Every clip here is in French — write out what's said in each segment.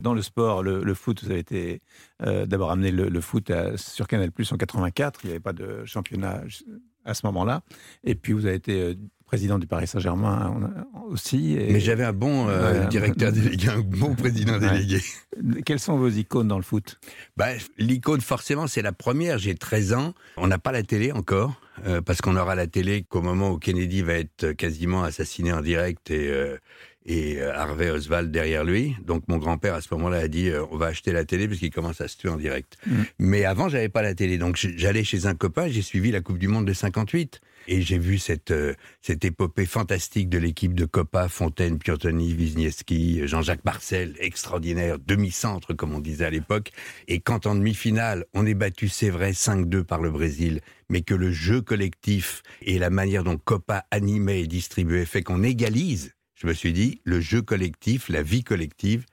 Dans le sport, le, foot, vous avez été euh, d'abord amené le, foot sur Canal Plus en 84. Il n'y avait pas de championnat à ce moment-là. Et puis vous avez été euh, président du Paris Saint-Germain aussi. Mais j'avais un bon euh, directeur délégué, un bon président délégué. Quelles sont vos icônes dans le foot? Bah, L'icône, forcément, c'est la première. J'ai 13 ans. On n'a pas la télé encore, parce qu'on aura la télé qu'au moment où Kennedy va être quasiment assassiné en direct et, et euh, Harvey Oswald derrière lui. Donc mon grand-père à ce moment-là a dit euh, on va acheter la télé parce qu'il commence à se tuer en direct. Mm. Mais avant j'avais pas la télé, donc j'allais chez un copain, j'ai suivi la Coupe du Monde de 58 et j'ai vu cette euh, cette épopée fantastique de l'équipe de Copa, Fontaine, Piantoni, Wisniewski, Jean-Jacques Marcel, extraordinaire, demi-centre comme on disait à l'époque. Et quand en demi-finale on est battu, c'est vrai, 5-2 par le Brésil, mais que le jeu collectif et la manière dont Copa animait et distribuait fait qu'on égalise je me suis dit, le jeu collectif, la vie collective,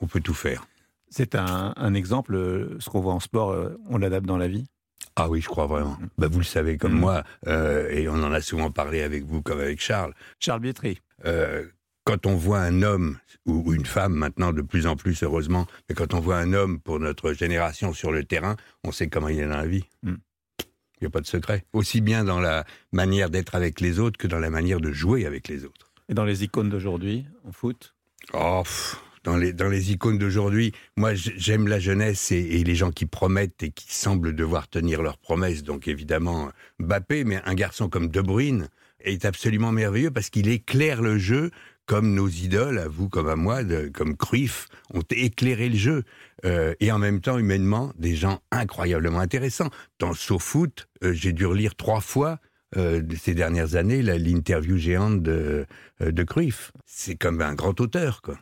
on peut tout faire. C'est un, exemple, euh, ce qu'on voit en sport, euh, on l'adapte dans la vie? Ah oui, je crois vraiment. Mm. Bah, vous le savez comme mm. moi, euh, et on en a souvent parlé avec vous comme avec Charles. Charles Bietri. quand on voit un homme, ou, une femme maintenant de plus en plus heureusement, mais quand on voit un homme pour notre génération sur le terrain, on sait comment il est dans la vie. Mm. Il n'y a pas de secret. Aussi bien dans la manière d'être avec les autres que dans la manière de jouer avec les autres. Dans les icônes d'aujourd'hui, en foot? Oh, dans les, dans les icônes d'aujourd'hui, moi j'aime la jeunesse et, les gens qui promettent et qui semblent devoir tenir leurs promesses. Donc évidemment, Mbappé, mais un garçon comme De Bruyne est absolument merveilleux parce qu'il éclaire le jeu comme nos idoles, à vous comme à moi, comme Cruyff, ont éclairé le jeu. Euh, et en même temps, humainement, des gens incroyablement intéressants. Dans le saut foot, euh, j'ai dû relire trois fois euh, ces dernières années l'interview géante de, euh, de Cruyff. C'est comme un grand auteur, quoi.